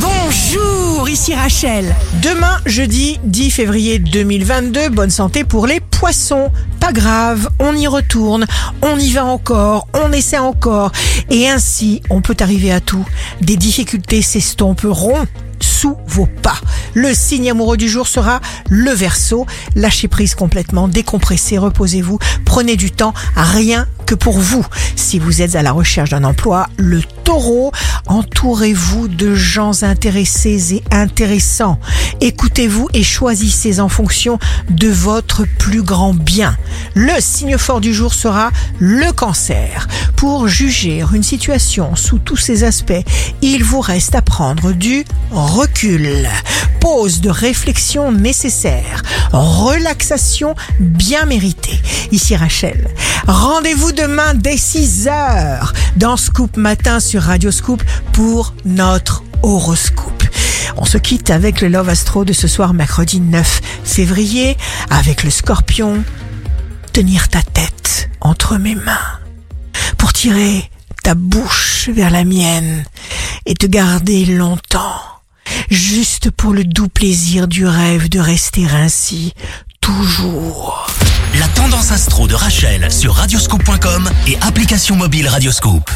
Bonjour, ici Rachel. Demain, jeudi 10 février 2022, bonne santé pour les poissons. Pas grave, on y retourne, on y va encore, on essaie encore. Et ainsi, on peut arriver à tout. Des difficultés s'estomperont sous vos pas. Le signe amoureux du jour sera le verso. Lâchez prise complètement, décompressez, reposez-vous, prenez du temps, rien que pour vous. Si vous êtes à la recherche d'un emploi, le taureau, entourez-vous de gens intéressés et intéressants. Écoutez-vous et choisissez en fonction de votre plus grand bien. Le signe fort du jour sera le cancer. Pour juger une situation sous tous ses aspects, il vous reste à prendre du recul. Pause de réflexion nécessaire. Relaxation bien méritée. Ici Rachel. Rendez-vous demain dès 6 heures dans Scoop Matin sur Radio Scoop pour notre horoscope. On se quitte avec le Love Astro de ce soir mercredi 9 février avec le scorpion. Tenir ta tête entre mes mains pour tirer ta bouche vers la mienne et te garder longtemps, juste pour le doux plaisir du rêve de rester ainsi, toujours. La tendance astro de Rachel sur radioscope.com et application mobile Radioscope.